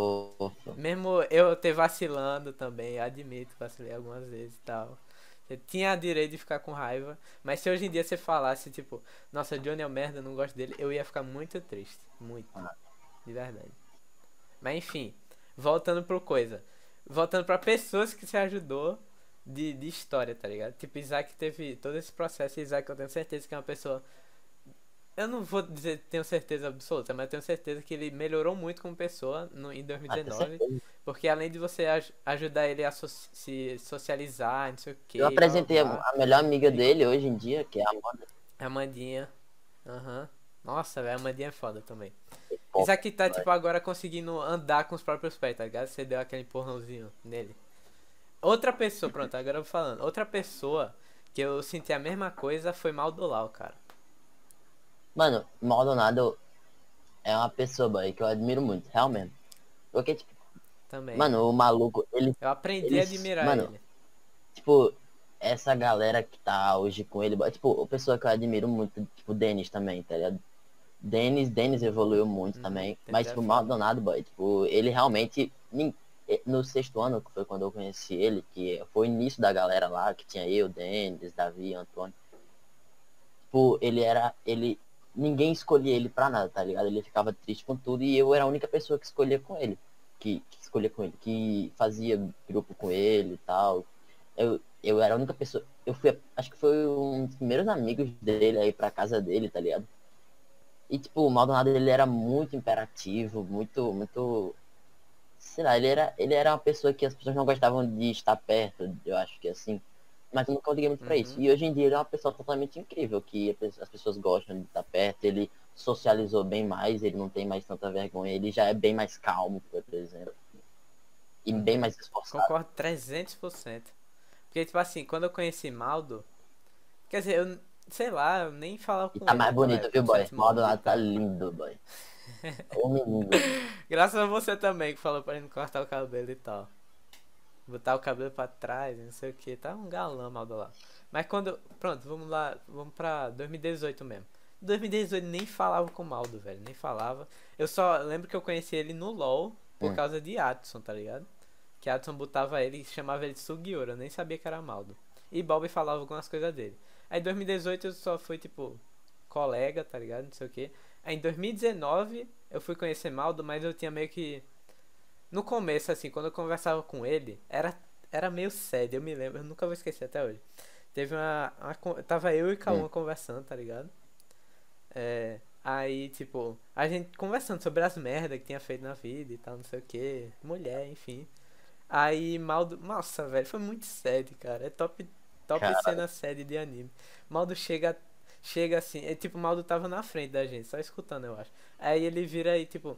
Mesmo eu ter vacilando também, admito, vacilei algumas vezes e tal. Você tinha direito de ficar com raiva, mas se hoje em dia você falasse, tipo, nossa, Johnny é um merda, não gosto dele, eu ia ficar muito triste. Muito. De verdade. Mas enfim, voltando pro coisa. Voltando pra pessoas que você ajudou de, de história, tá ligado? Tipo, Isaac teve todo esse processo, Isaac eu tenho certeza que é uma pessoa eu não vou dizer tenho certeza absoluta, mas eu tenho certeza que ele melhorou muito como pessoa no, em 2019. Ah, porque além de você aj ajudar ele a so se socializar, não sei o que. Eu apresentei blá, blá. a melhor amiga dele hoje em dia, que é a Amanda. A Amandinha. Aham. Uhum. Nossa, velho, a Amandinha é foda também. Isso aqui tá, tipo, agora conseguindo andar com os próprios pés, tá ligado? Você deu aquele empurrãozinho nele. Outra pessoa, pronto, agora eu vou falando. Outra pessoa que eu senti a mesma coisa foi Maldolau, cara. Mano, Maldonado é uma pessoa, boy, que eu admiro muito, realmente. Porque, tipo. Também. Mano, o maluco, ele. Eu aprendi ele, a admirar mano, ele. Tipo, essa galera que tá hoje com ele, boy, tipo, a pessoa que eu admiro muito, tipo, o Denis também, tá ligado? Denis, Denis evoluiu muito hum, também. Mas, tipo, Maldonado, boy, tipo, ele realmente. No sexto ano, que foi quando eu conheci ele, que foi o início da galera lá, que tinha eu, Denis, Davi, Antônio. Tipo, ele era. Ele ninguém escolhia ele pra nada, tá ligado? Ele ficava triste com tudo e eu era a única pessoa que escolhia com ele. Que, que escolhia com ele, que fazia grupo com ele e tal. Eu, eu era a única pessoa. Eu fui, acho que foi um dos primeiros amigos dele aí pra casa dele, tá ligado? E tipo, o Maldonado ele era muito imperativo, muito, muito. Sei lá, ele era, ele era uma pessoa que as pessoas não gostavam de estar perto, eu acho que assim mas eu nunca liguei muito uhum. pra isso. Uhum. E hoje em dia ele é uma pessoa totalmente incrível, que as pessoas gostam de estar perto, ele socializou bem mais, ele não tem mais tanta vergonha, ele já é bem mais calmo, por exemplo. E bem uhum. mais esforçado. Concordo 300%. Porque, tipo assim, quando eu conheci Maldo, quer dizer, eu, sei lá, eu nem falava com e tá ele. Tá mais bonito, viu, boy? Maldo lá tá lindo, boy. [laughs] Ô menino. Graças a você também, que falou pra ele não cortar o cabelo e tal botar o cabelo para trás, não sei o que, tá um galã mal do lado. Mas quando. Pronto, vamos lá, vamos pra 2018 mesmo. 2018 nem falava com o Maldo, velho, nem falava. Eu só lembro que eu conheci ele no LoL por hum. causa de Adson, tá ligado? Que Adson botava ele, chamava ele de Sugiura, eu nem sabia que era Maldo. E Bob falava algumas coisas dele. Aí em 2018 eu só fui tipo colega, tá ligado? Não sei o que. Aí em 2019 eu fui conhecer Maldo, mas eu tinha meio que no começo, assim, quando eu conversava com ele, era, era meio sério, eu me lembro, eu nunca vou esquecer até hoje. Teve uma. uma tava eu e Cauã hum. conversando, tá ligado? É, aí, tipo, a gente conversando sobre as merdas que tinha feito na vida e tal, não sei o que, mulher, enfim. Aí, Maldo. Nossa, velho, foi muito sério, cara. É top, top cena série de anime. Maldo chega. Chega assim, é tipo, Maldo tava na frente da gente, só escutando, eu acho. Aí ele vira aí, tipo,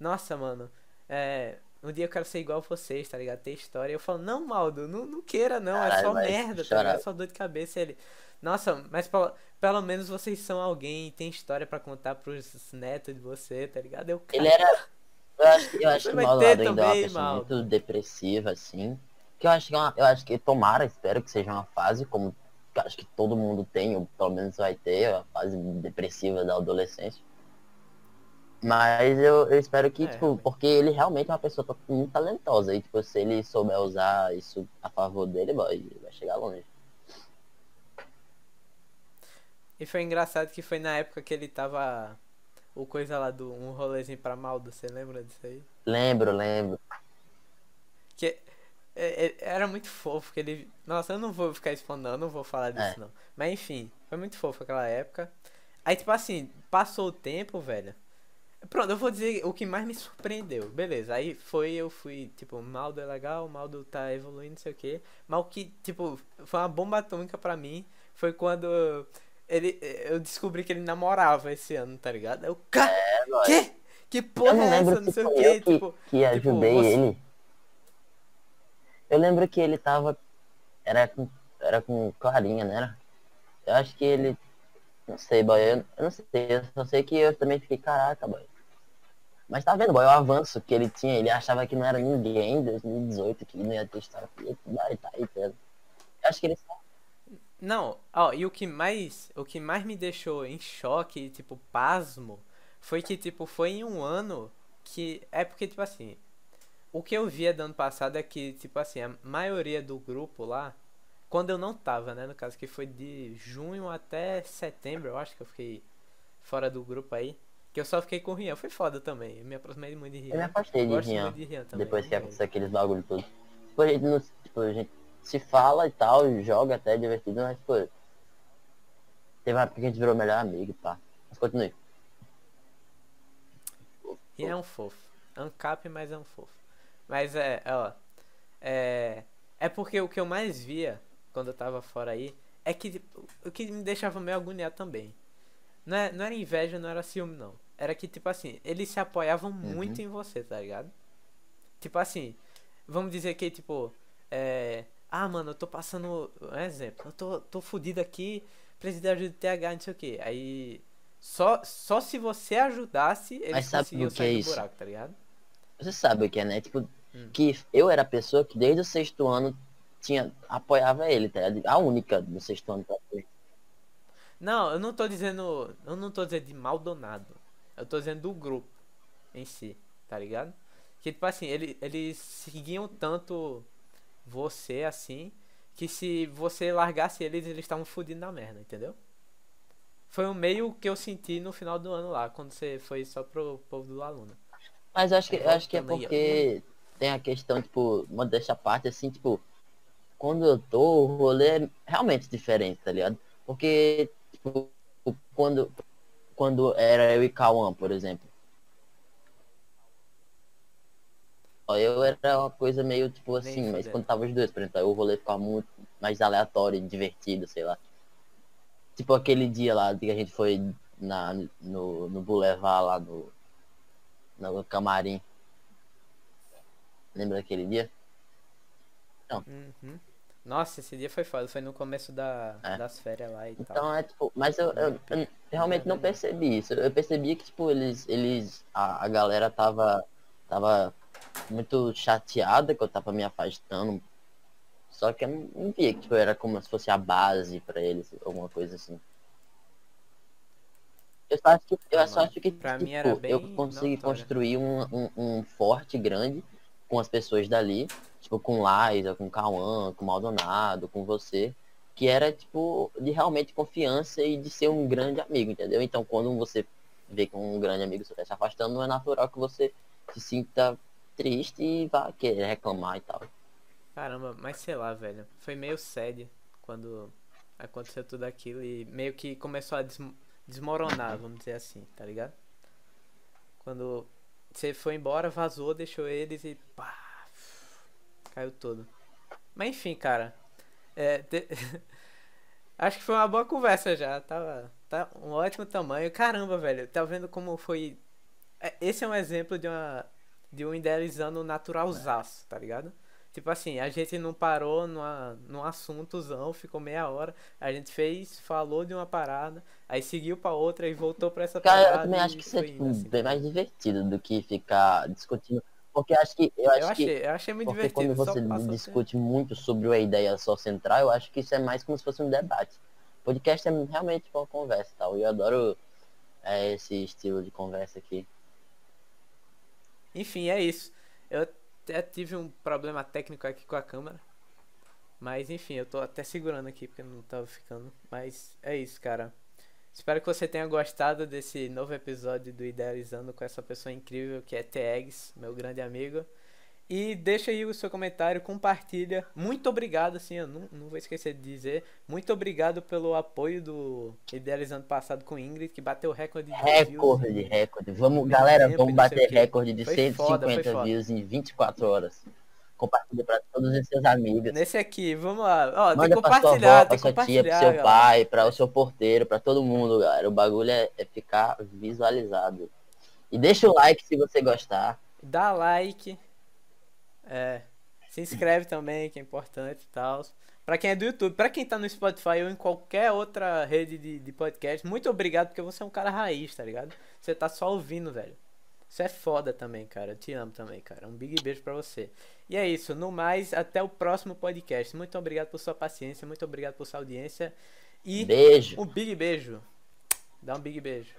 nossa, mano, é, um dia eu quero ser igual a vocês, tá ligado? Ter história. Eu falo, não, Maldo, não, não queira, não. Caralho, é só merda, tá ligado? É só dor de cabeça. Ele, nossa, mas pelo, pelo menos vocês são alguém e tem história para contar pros netos de você, tá ligado? Eu, Ele era. Eu acho, eu [laughs] acho que o Maldo ainda também, é uma pessoa Maldo. muito depressiva, assim. Que eu acho que é uma, eu acho que tomara, espero que seja uma fase, como acho que todo mundo tem, ou pelo menos vai ter, a fase depressiva da adolescência. Mas eu, eu espero que, é, tipo, realmente. porque ele realmente é uma pessoa muito talentosa. E, tipo, se ele souber usar isso a favor dele, vai, vai chegar longe. E foi engraçado que foi na época que ele tava. O coisa lá do um rolezinho pra Maldo, você lembra disso aí? Lembro, lembro. Que é, é, era muito fofo, que ele. Nossa, eu não vou ficar expondo, eu não vou falar disso é. não. Mas enfim, foi muito fofo aquela época. Aí, tipo assim, passou o tempo, velho. Pronto, eu vou dizer o que mais me surpreendeu. Beleza, aí foi, eu fui, tipo, Maldo é legal, Maldo tá evoluindo, não sei o que. Mas o que, tipo, foi uma bomba atômica pra mim foi quando ele, eu descobri que ele namorava esse ano, tá ligado? Eu, cara, é, que? Que porra é essa? Não sei o que, tipo. Que ajudei tipo, você... ele. Eu lembro que ele tava. Era com, era com Clarinha, né? Eu acho que ele Não sei, boy. Eu, eu não sei. Eu só sei que eu também fiquei, caraca, boy. Mas tá vendo, boy, o avanço que ele tinha, ele achava que não era ninguém em 2018, que não ia ter história. E tá, tá aí, tá. Eu acho que ele Não, ó, e o que mais. O que mais me deixou em choque, tipo, pasmo, foi que, tipo, foi em um ano que. É porque, tipo assim. O que eu via do ano passado é que, tipo assim, a maioria do grupo lá, quando eu não tava, né? No caso que foi de junho até setembro, eu acho que eu fiquei fora do grupo aí. Que eu só fiquei com o Rian. Foi foda também. Eu me aproximei muito de Rian. Eu me afastei de Gosto Rian. de Rian também. Depois que aconteceu aqueles bagulho tudo. Tipo, a gente, não, tipo, a gente se fala e tal, joga até é divertido, mas, pô. Teve uma época que a gente virou melhor amigo, pá. Mas continue. Rian é um fofo. Ancap, mas é um fofo. Mas é, ó. É. É porque o que eu mais via quando eu tava fora aí é que tipo, o que me deixava meio agoniado também. Não, é, não era inveja, não era ciúme, não. Era que, tipo assim, eles se apoiavam muito em você, tá ligado? Tipo assim, vamos dizer que, tipo, é. Ah, mano, eu tô passando. Um exemplo, eu tô, tô fudido aqui, preciso de ajuda de TH, não sei o que. Aí. Só, só se você ajudasse, eles Mas sabe conseguiam o que é do isso? buraco, tá ligado? Você sabe o que é, né? Tipo, Hum. que eu era a pessoa que desde o sexto ano tinha, apoiava ele, tá ligado? A única do sexto ano pra frente. Não, eu não tô dizendo. Eu não tô dizendo de Maldonado. Eu tô dizendo do grupo em si, tá ligado? Que tipo assim, ele, eles seguiam tanto você assim, que se você largasse eles, eles estavam fodidos na merda, entendeu? Foi o meio que eu senti no final do ano lá, quando você foi só pro povo do Luna. Mas eu acho que, eu acho que é porque tem a questão, tipo, modéstia à parte, assim, tipo, quando eu tô, o rolê é realmente diferente, tá ligado? Porque, tipo, quando, quando era eu e Cauã, por exemplo. Eu era uma coisa meio, tipo Nem assim, mas quando tava os dois, por exemplo, aí o rolê ficava muito mais aleatório, divertido, sei lá. Tipo aquele dia lá que a gente foi na, no, no Boulevard lá no, no camarim. Lembra daquele dia? Uhum. Nossa, esse dia foi foda, foi no começo da, É. das férias lá e tal. Então é tipo, mas eu, eu- eu realmente não percebi isso. Eu percebi que tipo eles eles a, a galera tava tava muito chateada que eu tava me afastando. Só que eu não, via que tipo, era como se fosse a base pra eles, alguma coisa assim. Eu só acho que, eu Ah, só acho que pra tipo, mim era bem eu consegui notório. construir um, um, um forte grande com as pessoas dali, tipo com Liza, com Cauã, com Maldonado, com você que era tipo de realmente confiança e de ser um grande amigo, entendeu? Então quando você vê que um grande amigo está se afastando, não é natural que você se sinta triste e vá querer reclamar e tal. Caramba, mas sei lá, velho. Foi meio sério quando aconteceu tudo aquilo e meio que começou a des- desmoronar, vamos dizer assim, tá ligado? Quando você foi embora, vazou, deixou eles e pá, caiu tudo. Mas enfim, cara. é, te- [laughs] Acho que foi uma boa conversa já. Tava, tá um ótimo tamanho. Caramba, velho. Tá vendo como foi. é, Esse é um exemplo de uma. De um idealizando naturalzaço, tá ligado? Tipo assim, a gente não parou numa, num assuntozão, ficou meia hora. A gente fez, falou de uma parada, aí seguiu pra outra e voltou pra essa Cara, parada. eu também acho que isso é tipo, assim, bem mais divertido do que ficar discutindo. Porque acho que eu acho Eu que achei, eu achei muito porque divertido. quando você a discute muito sobre uma ideia só central, eu acho que isso é mais como se fosse um debate. Podcast é realmente uma conversa, tal. E eu adoro é, esse estilo de conversa aqui. Enfim, é isso. Eu até tive um problema técnico aqui com a câmera. Mas enfim, eu tô até segurando aqui porque não tava ficando. Mas é isso, cara. Espero que você tenha gostado desse novo episódio do Idealizando com essa pessoa incrível que é Tegs, meu grande amigo. E deixa aí o seu comentário, compartilha. Muito obrigado, assim, eu não, não vou esquecer de dizer. Muito obrigado pelo apoio do Idealizando passado com Ingrid, que bateu o recorde de views Recorde, em- recorde. Vamos, galera, vamos bater recorde de Foi 150 foda, foi foda. views em 24 horas. Compartilha pra todos os seus amigos. Nesse aqui, vamos lá. Ó, tem Manda pra sua avó, tem pra sua tia, pro seu galera. pai, para o seu porteiro, pra todo mundo, galera. O bagulho é, é ficar visualizado. E deixa o like se você gostar. Dá like. É. Se inscreve também, que é importante e tal. Pra quem é do YouTube, pra quem tá no Spotify ou em qualquer outra rede de, de podcast, muito obrigado, porque você é um cara raiz, tá ligado? Você tá só ouvindo, velho. Isso é foda também, cara. Eu te amo também, cara. Um big beijo pra você. E é isso. No mais, até o próximo podcast. Muito obrigado por sua paciência. Muito obrigado por sua audiência. E Beijo. um big beijo. Dá um big beijo.